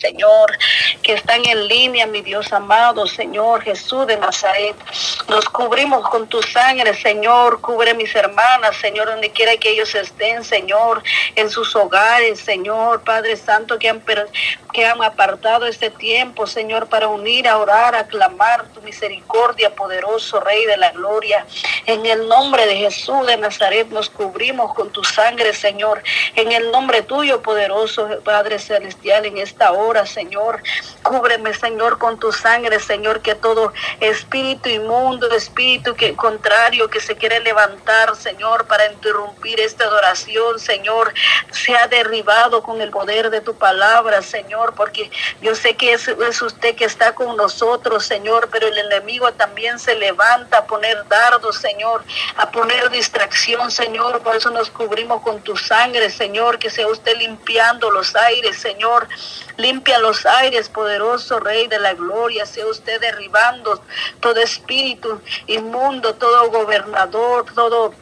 Señor, que están en línea, mi Dios amado, Señor Jesús de Nazaret. Nos cubrimos con tu sangre, Señor. Cubre mis hermanas, Señor, donde quiera que ellos estén, Señor, en sus hogares, Señor, Padre Santo, que han, que han apartado este tiempo, Señor, para unir, a orar, a clamar tu misericordia, poderoso Rey de la Gloria. En el nombre de Jesús de Nazaret nos cubrimos con tu sangre, Señor. En el nombre tuyo, poderoso Padre Celestial, en esta hora Señor. Cúbreme, Señor, con tu sangre, Señor, que todo espíritu inmundo, espíritu que contrario que se quiere levantar, Señor, para interrumpir esta adoración, Señor, sea derribado con el poder de tu palabra, Señor, porque yo sé que es, es usted que está con nosotros, Señor, pero el enemigo también se levanta a poner dardos, Señor, a poner distracción, Señor, por eso nos cubrimos con tu sangre, Señor, que sea usted limpiando los aires, Señor, Limpia los aires, poderoso Rey de la Gloria. Sea usted derribando todo espíritu inmundo, todo gobernador, todo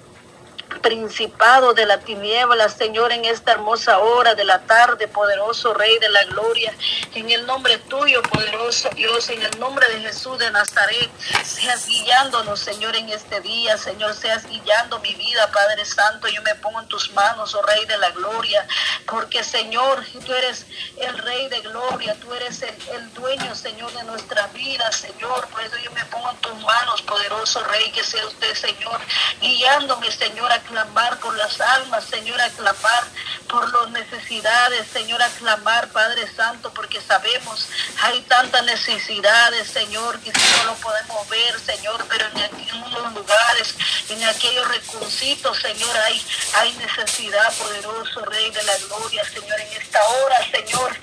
principado de la tiniebla, Señor, en esta hermosa hora de la tarde, poderoso Rey de la Gloria, en el nombre tuyo, poderoso Dios, en el nombre de Jesús de Nazaret, seas guiándonos, Señor, en este día, Señor, seas guiando mi vida, Padre Santo, yo me pongo en tus manos, oh Rey de la Gloria, porque, Señor, tú eres el Rey de Gloria, tú eres el, el dueño, Señor, de nuestra vida, Señor, por eso yo me pongo en tus manos, poderoso Rey, que sea usted, Señor, guiándome, Señor, clamar por las almas, Señor, a clamar por las necesidades, Señor, a clamar, Padre Santo, porque sabemos hay tantas necesidades, Señor, que no lo podemos ver, Señor, pero en algunos lugares, en aquellos recursitos, Señor, hay, hay necesidad, poderoso Rey de la Gloria, Señor, en esta hora, Señor.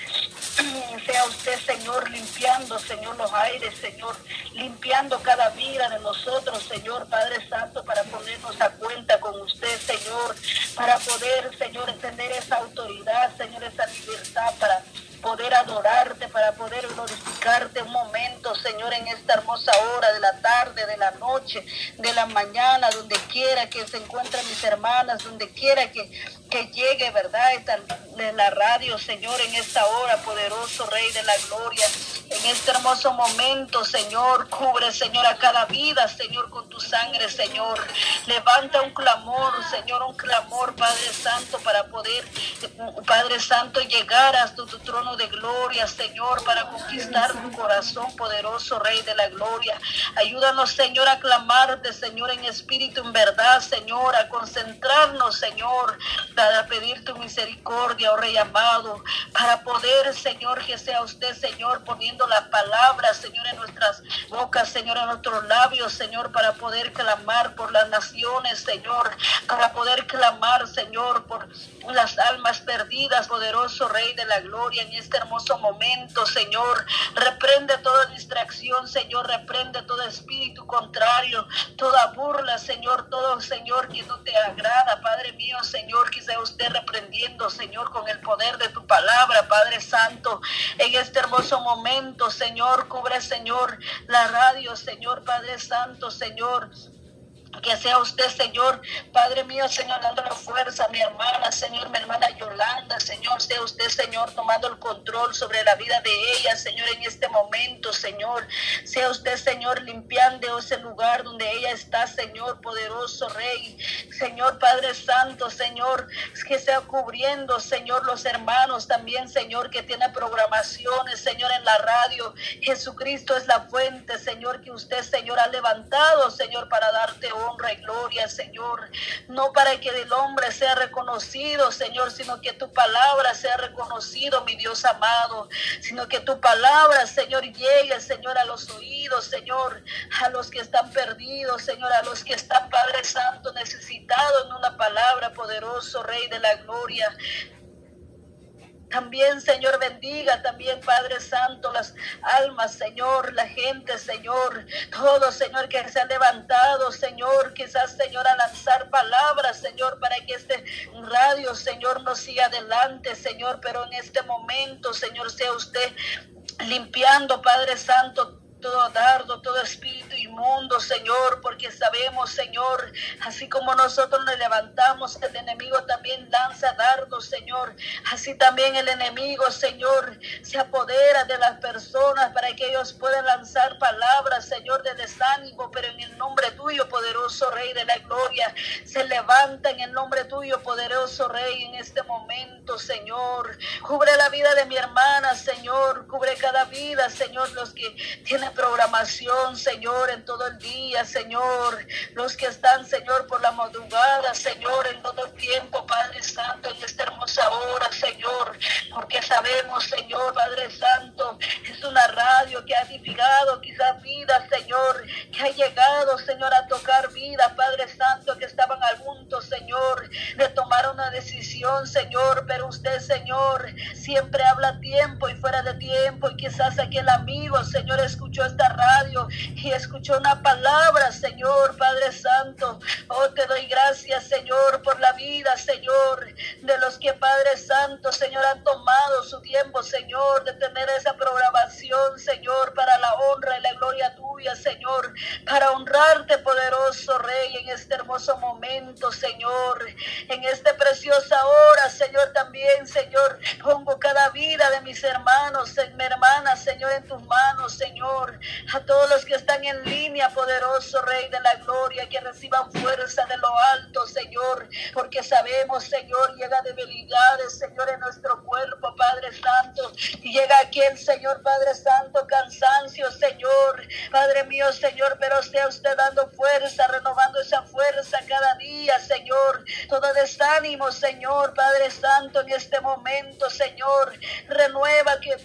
Sea usted, Señor, limpiando, Señor, los aires, Señor, limpiando cada vida de nosotros, Señor, Padre Santo, para ponernos a cuenta con usted, Señor, para poder, Señor, tener esa autoridad, Señor, esa libertad para poder adorarte, para poder glorificarte un momento, Señor, en esta hermosa hora de la tarde, de la noche, de la mañana, donde quiera que se encuentren mis hermanas, donde quiera que, que llegue, ¿verdad? En la radio, Señor, en esta hora, poderoso Rey de la Gloria, en este hermoso momento, Señor, cubre, Señor, a cada vida, Señor, con tu sangre, Señor. Levanta un clamor, Señor, un clamor, Padre Santo, para poder, Padre Santo, llegar hasta tu trono de gloria, Señor, para conquistar tu corazón, poderoso Rey de la gloria. Ayúdanos, Señor, a clamarte, Señor, en espíritu, en verdad, Señor, a concentrarnos, Señor, para pedir tu misericordia, oh Rey amado, para poder, Señor, que sea usted, Señor, poniendo la palabra, Señor, en nuestras bocas, Señor, en nuestros labios, Señor, para poder clamar por las naciones, Señor, para poder clamar, Señor, por las almas perdidas, poderoso Rey de la gloria, en este hermoso momento, Señor. Reprende toda distracción, Señor. Reprende todo espíritu contrario, toda burla, Señor. Todo, Señor, que no te agrada, Padre mío, Señor. Que sea usted reprendiendo, Señor, con el poder de tu palabra, Padre Santo. En este hermoso momento, Señor, cubre, Señor, la radio, Señor, Padre Santo, Señor. Que sea usted, Señor, Padre mío, Señor, dándole fuerza a mi hermana, Señor, mi hermana Yolanda, Señor, sea usted, Señor, tomando el control sobre la vida de ella, Señor, en este momento, Señor. Sea usted, Señor, limpiando ese lugar donde ella está, Señor, poderoso Rey. Señor, Padre Santo, Señor, que sea cubriendo, Señor, los hermanos también, Señor, que tiene programaciones, Señor, en la radio. Jesucristo es la fuente, Señor, que usted, Señor, ha levantado, Señor, para darte honra y gloria, Señor. No para que el hombre sea reconocido, Señor, sino que tu palabra sea reconocido, mi Dios amado. Sino que tu palabra, Señor, llegue, Señor, a los oídos, Señor, a los que están perdidos, Señor, a los que están, Padre Santo, necesitados en una palabra poderoso, Rey de la Gloria. También, Señor, bendiga también, Padre Santo, las almas, Señor, la gente, Señor, todo, Señor, que se ha levantado, Señor, quizás, Señor, a lanzar palabras, Señor, para que este radio, Señor, no siga adelante, Señor, pero en este momento, Señor, sea usted limpiando, Padre Santo, todo dardo, todo espíritu inmundo, Señor, porque sabemos, Señor, así como nosotros nos levantamos, el enemigo también lanza dardos, Señor. Así también el enemigo, Señor, se apodera de las personas para que ellos puedan lanzar palabras, Señor, de desánimo, pero en el nombre tuyo, poderoso Rey de la Gloria, se levanta en el nombre tuyo, poderoso Rey, en este momento, Señor. Cubre la vida de mi hermana, Señor. Cubre cada vida, Señor, los que tienen programación, Señor, en todo el día, Señor. Los que están, Señor, por la madrugada, Señor, en todo el tiempo, Padre Santo, en esta hermosa hora, Señor. Porque sabemos, Señor, Padre Santo, es una radio que ha edificado quizás vidas, Señor, que ha llegado, Señor, a tocar vidas, Padre Santo, que estaban al punto, Señor, de tomar una decisión, Señor, pero usted, Señor, siempre habla a tiempo y fuera de tiempo y quizás aquel amigo, Señor, escuchó esta radio y escuchó una palabra, Señor, Padre Santo. Oh, te doy gracias, Señor, por la vida, Señor, de los que, Padre Santo, Señor, han tomado su tiempo, Señor, de tener esa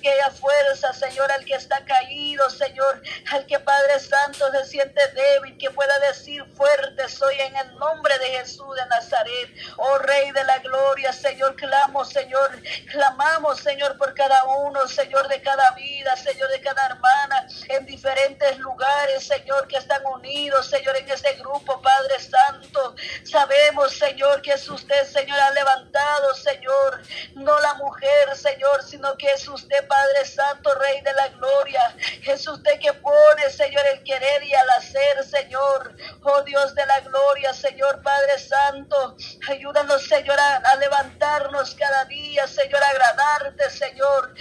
que aquella fuerza, Señor, al que está caído, Señor, al que Padre Santo se siente débil, que pueda decir fuerte soy en el nombre de Jesús de Nazaret. Oh Rey de la Gloria, Señor, clamo, Señor, clamamos, Señor, por cada uno, Señor, de cada vida, Señor, de cada hermana, en diferentes lugares, Señor, que están unidos, Señor, en este grupo, Padre Santo. Sabemos, Señor, que es usted, Señor, ha levantado, Señor, no la mujer, Señor, sino que es usted, Padre Santo, Rey de la Gloria. Es usted que pone, Señor, el querer y al hacer, Señor. Oh Dios de la gloria, Señor Padre Santo. Ayúdanos, Señor, a, levantarnos cada día, Señor, a agradarte, Señor.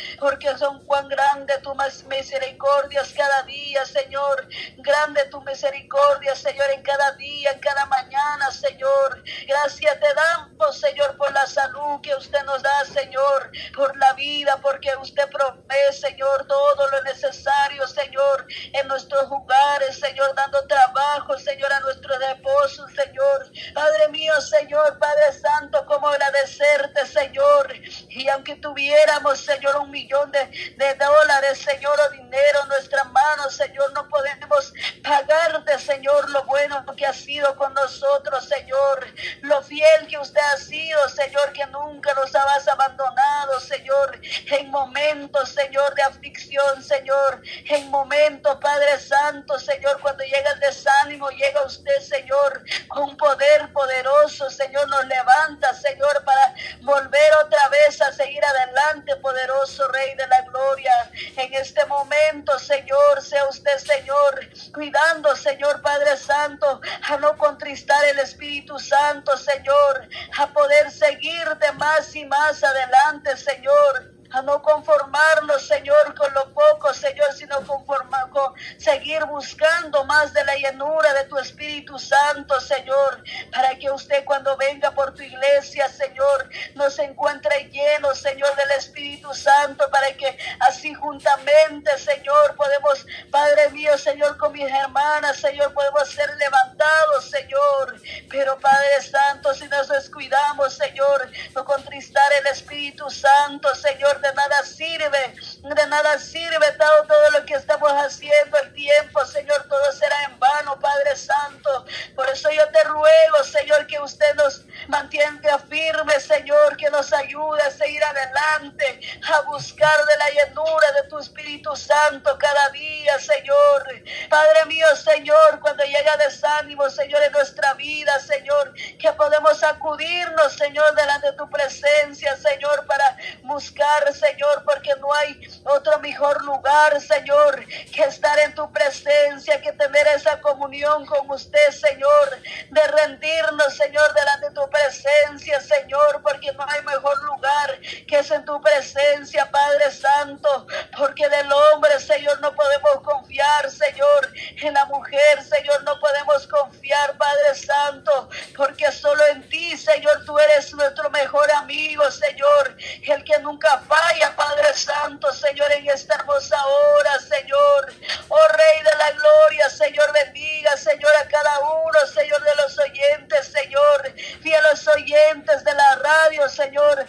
Son cuán grande tu misericordias cada día, Señor. Grande tu misericordia, Señor, en cada día, en cada mañana, Señor. Gracias te damos, Señor, por la salud que usted nos da, Señor. Por la vida, porque usted promete, Señor, todo lo necesario, Señor, en nuestros lugares, Señor, dando trabajo, Señor, a nuestros esposos, Señor. Padre mío, Señor, Padre Santo, como agradecerte, Señor. Y aunque tuviéramos, Señor, un millón de, de dólares, Señor, o dinero en nuestras manos, Señor, no podemos pagarte, Señor, lo bueno que ha sido con nosotros, Señor. Lo fiel que usted ha sido, Señor, que nunca nos habas abandonado, Señor. En momentos, Señor, de aflicción, Señor. En momentos, Padre Santo, Señor, cuando llega el desánimo, llega usted, Señor, con poder poderoso, Señor, nos levanta, Señor, para volver otra vez a seguir adelante, poderoso Rey de la Gloria. En este momento, Señor, sea usted, Señor, cuidando, Señor Padre Santo, a no contristar el Espíritu Santo, Señor, a poder seguir de más y más adelante, Señor a no conformarnos, Señor, con lo poco, Señor, sino conformar, con seguir buscando más de la llenura de tu Espíritu Santo, Señor, para que usted cuando venga por tu iglesia, Señor, nos encuentre llenos, Señor, del Espíritu Santo, para que así juntamente, Señor, podemos, Padre mío, Señor, con mis hermanas, Señor, podemos ser levantados, Señor, pero Padre Santo, si nos descuidamos, Señor, no contristar el Espíritu Santo, Señor, de nada sirve, de nada sirve todo, todo lo que estamos haciendo, el tiempo, Señor, todo será en vano, Padre Santo. Por eso yo te ruego, Señor, que usted nos mantenga firme, Señor, que nos ayude a seguir adelante, a buscar de la llenura de tu Espíritu Santo cada día, Señor. Padre mío, Señor, cuando llega desánimo, Señor, en nuestra vida, Señor, que podemos acudirnos, Señor, delante de tu presencia, Señor, para buscar, Señor, porque no hay otro mejor lugar, Señor, que estar en tu presencia, que tener esa comunión con usted, Señor, de rendirnos, Señor, delante de tu presencia, Señor, porque no hay mejor lugar que es en tu presencia, Padre Santo, porque del hombre, Señor, no podemos confiar, Señor, en la mujer, Señor, no podemos confiar, Padre Santo, porque solo en ti, Señor, tú eres nuestro mejor amigo, Señor, el que nunca falla, Padre Santo, Señor, en esta hermosa hora, Señor. Oh Rey de la Gloria, Señor, bendiga, Señor, a cada uno, Señor, de los oyentes, Señor, fieles oyentes de la radio, Señor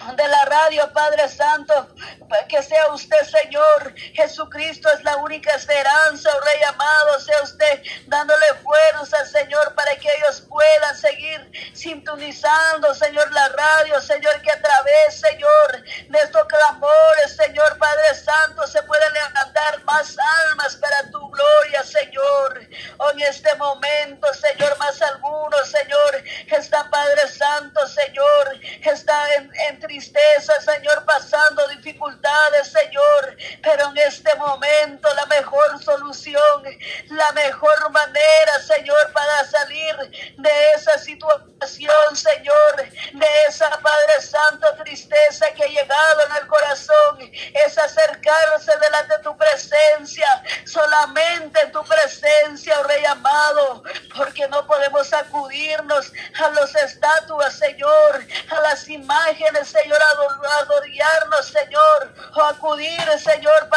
de la radio, Padre Santo, que sea usted, Señor. Jesucristo es la única esperanza, oh Rey amado, sea usted dándole fuerza, Señor, para que ellos puedan seguir sintonizando, Señor, la radio, Señor, que a través, Señor, de estos clamores, Señor, Padre Santo, se pueden levantar más almas para tu gloria, Señor. En este momento, Señor, más algunos, Señor, está Padre Santo, Señor, está en, en tristeza, Señor, pasando dificultades, Señor. Pero en este momento la mejor solución, la mejor manera, Señor, para salir de esa situación, Señor, de esa, Padre Santo, tristeza que ha llegado en el corazón, es acercarse delante de tu presencia, solamente en tu presencia, oh Rey amado, porque no podemos acudirnos a los estatuas, Señor, a las imágenes, Señor, adorarnos, Señor, o acudir, Señor,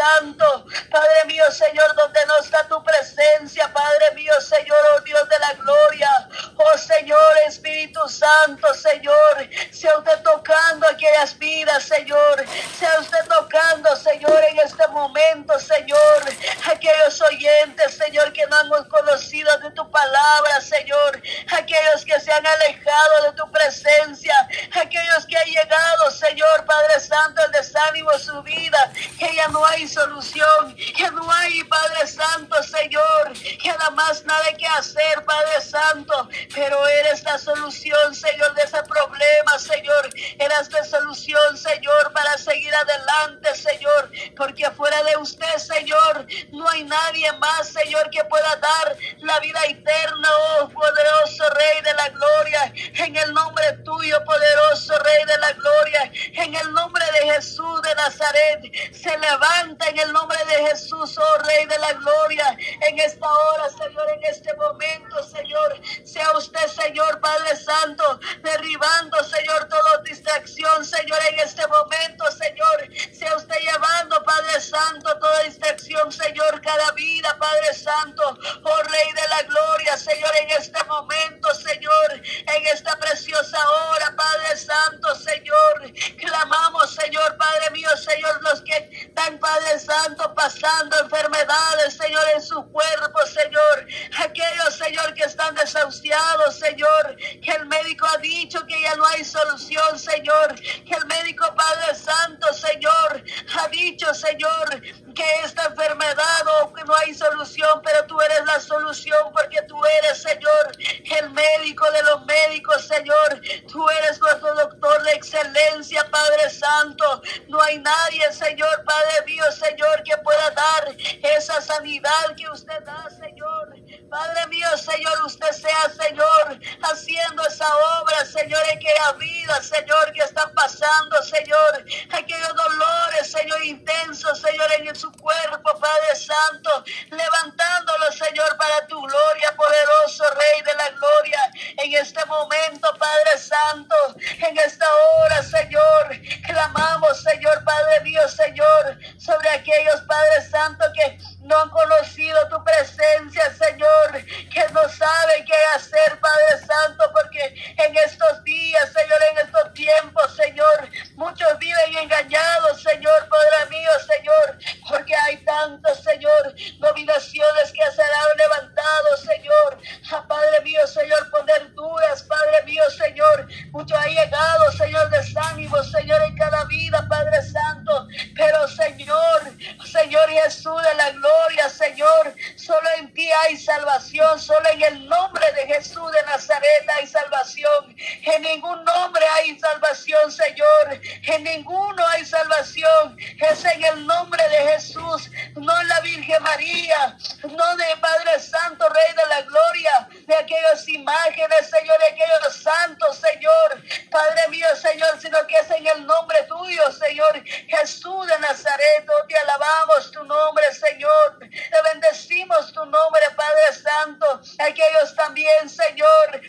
Padre Santo, Padre mío, Señor, donde no está tu presencia, Padre mío, Señor, oh Dios de la gloria, oh Señor, Espíritu Santo, Señor, sea usted tocando aquellas vidas, Señor, sea usted tocando, Señor, en este momento, Señor, aquellos oyentes, Señor, que no han conocido de tu palabra, Señor, aquellos que se han alejado de tu presencia, aquellos que han llegado, Señor Padre Santo, el desánimo en su vida, que ya no hay solución, que no hay, Padre Santo, Señor, que nada más nada que hacer, Padre Santo, pero eres la solución, Señor, de ese problema, Señor, eres la solución, Señor, para seguir adelante, Señor, porque fuera de usted, Señor, no hay nadie más, Señor, que pueda dar la vida eterna, oh poderoso Rey de la gloria, en el nombre tuyo, poderoso Rey de la gloria, en el nombre de Jesús de Nazaret. Se levanta en el nombre de Jesús, oh Rey de la gloria, en esta hora, Señor, en este momento, Señor. Sea usted, Señor Padre Santo, derribando, Señor, toda distracción, Señor, en este momento, Señor. Sea usted llevando, Padre Santo, toda distracción, Señor, cada vida, Padre Santo, oh Rey de la gloria, Señor, en este momento, Señor, en esta preciosa hora, Padre Santo, Señor. Clamamos, Señor, Padre mío, Señor, los que están, Padre Santo, pasando enfermedades, Señor, en su cuerpo, Señor. Aquellos, Señor, que están desahuciados, Señor, que el médico ha dicho que ya no hay solución, Señor. Que el médico, Padre Santo, Señor, ha dicho, Señor, que esta enfermedad o que no hay solución, pero tú eres la solución porque tú eres, Señor, el médico de los médicos, Señor. Tú eres nuestro doctor de excelencia, Padre Santo. Nadie, Señor, Padre mío, Señor, que pueda dar esa sanidad que usted da, Señor. Padre mío, Señor, usted sea, Señor, haciendo esa obra, Señor, en aquella vida, Señor, que está pasando, Señor, aquellos dolores, Señor, intensos, Señor, en su cuerpo, Padre Santo, levantándolo, Señor, para tu gloria, poderoso Rey de la gloria, en este momento, Padre Santo, en esta hora, Señor, clamamos, Señor, Padre mío, Señor, sobre aquellos, Padre Santo, que no han conocido tu presencia, Señor, que no saben qué hacer, Padre Santo, porque en estos días, Señor, en estos tiempos, Señor, muchos viven engañados, Señor, De Nazaret, oh, te alabamos tu nombre, Señor. Te bendecimos tu nombre, Padre Santo. Aquellos también, Señor,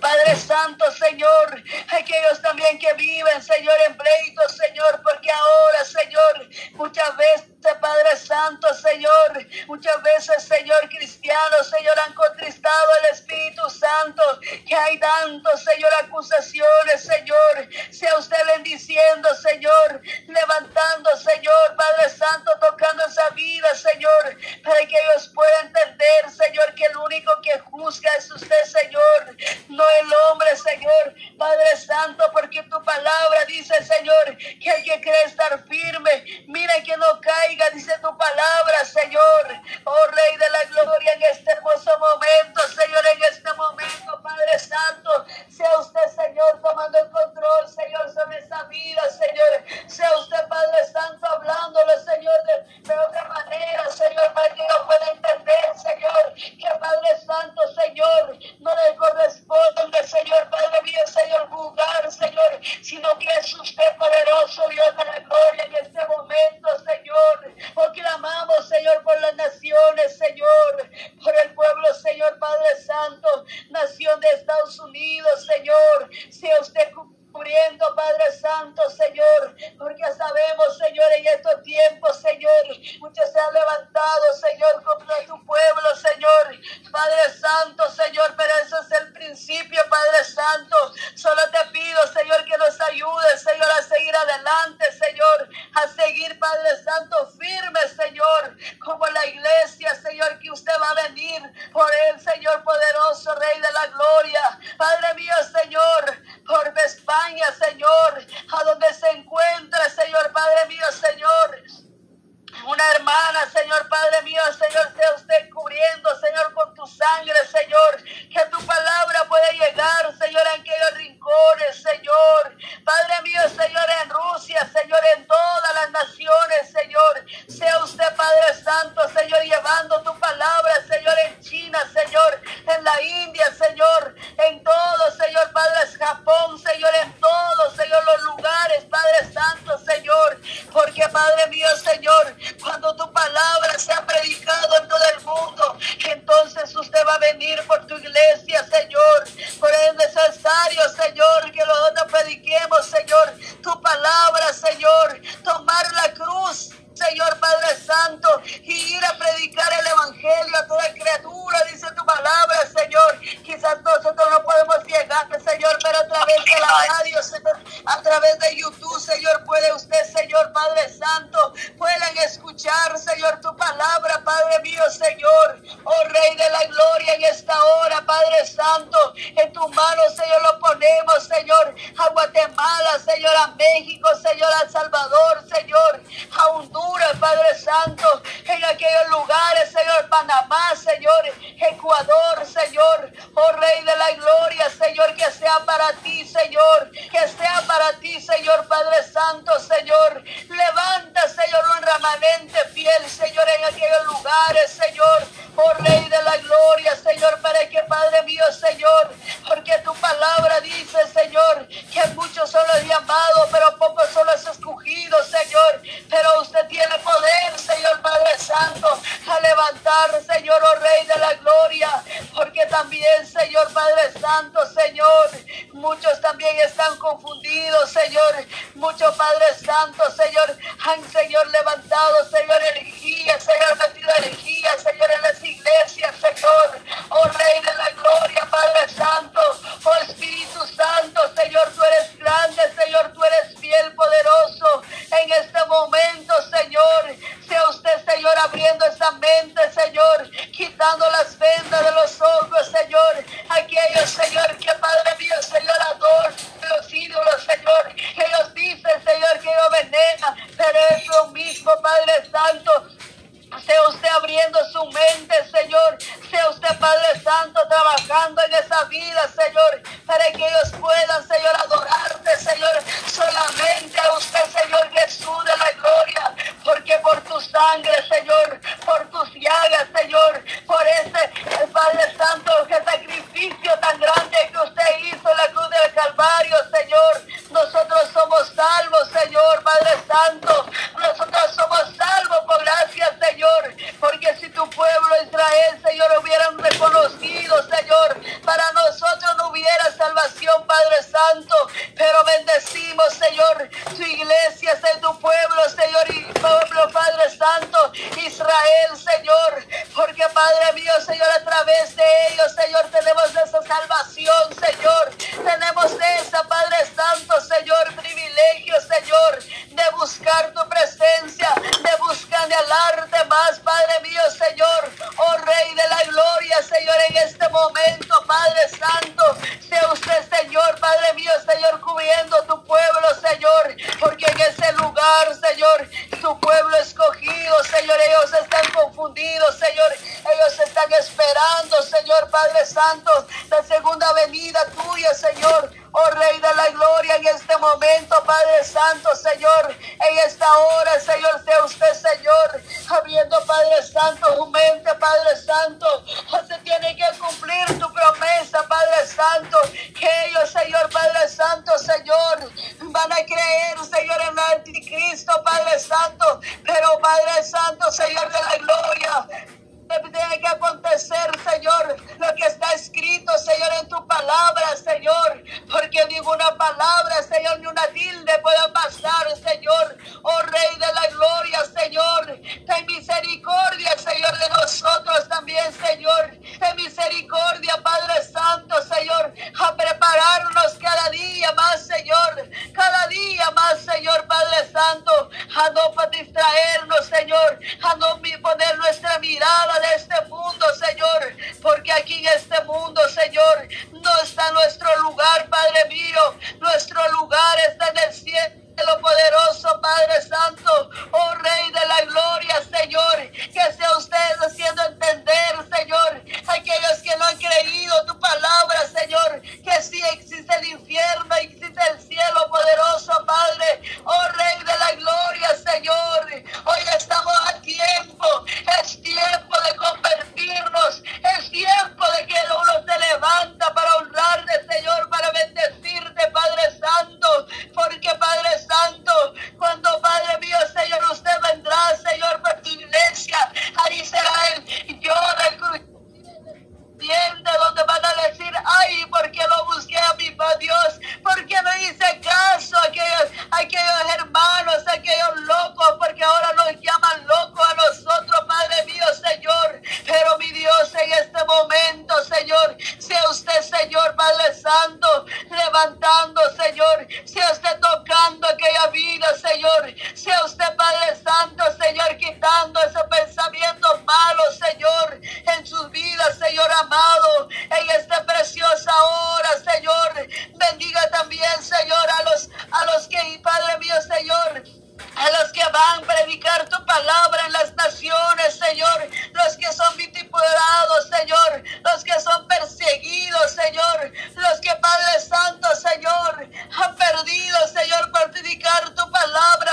Padre Santo, Señor, aquellos también que viven, Señor, en pleitos, Señor, porque ahora, Señor, muchas veces Padre Santo, Señor. Muchas veces, Señor, cristianos, Señor, han contristado el Espíritu Santo. Que hay tanto, Señor, acusaciones, Señor. Sea usted bendiciendo, Señor. Levantando, Señor, Padre Santo, tocando esa vida, Señor. Para que ellos puedan entender, Señor, que el único que juzga es usted, Señor. No el hombre, Señor. Padre Santo, porque tu palabra dice, Señor, que el que cree estar firme. Mira que no cae dice tu palabra, Señor. Oh Rey de la Gloria, en este hermoso momento, Señor, en estos tiempos, Señor. Muchos se han levantado, Señor, contra tu pueblo, Señor. Padre Santo, Señor, pero eso es el principio, Padre Santo. Señor, tu palabra, Padre mío, Señor. Oh Rey de la Gloria, en esta hora, Padre Santo, en tu mano, Señor, lo ponemos, Señor, a Guatemala, Señor, a México, Señor, al Salvador, Señor, a Honduras, Padre Santo, en aquellos lugares, Señor, Panamá, Señor, eres lo mismo, Padre Santo. Sea usted abriendo su mente, Señor. Sea usted, Padre Santo, trabajando en esa vida, Señor. Para que ellos puedan, Señor, adorarte, Señor. Solamente a usted, Señor Jesús de la gloria. Porque por tu sangre, Señor, ahora, Señor, sea usted, Señor, abriendo, Padre Santo, su mente, Padre Santo, A no distraernos, Señor, a no poner nuestra mirada de este mundo, Señor, porque aquí en este mundo, Señor, no está nuestro lugar, Padre mío, nuestro lugar está en el cielo. Lo poderoso Padre Santo, oh Rey de la Gloria, Señor, que sea usted haciendo entender, Señor, aquellos que no han creído tu palabra, Señor, que sí existe el infierno, existe el cielo, poderoso Padre, oh Rey de la Gloria, Señor, hoy estamos a tiempo, es tiempo de convertirnos arrepentirnos. Es tiempo de que el uno se levanta para honrarte, Señor, para bendecirte, Padre Santo. Porque, Padre Santo, cuando Padre van a predicar tu palabra en las naciones, Señor. Los que son vitipulados, Señor. Los que son perseguidos, Señor. Los que Padre Santo, Señor, han perdido, Señor, por predicar tu palabra.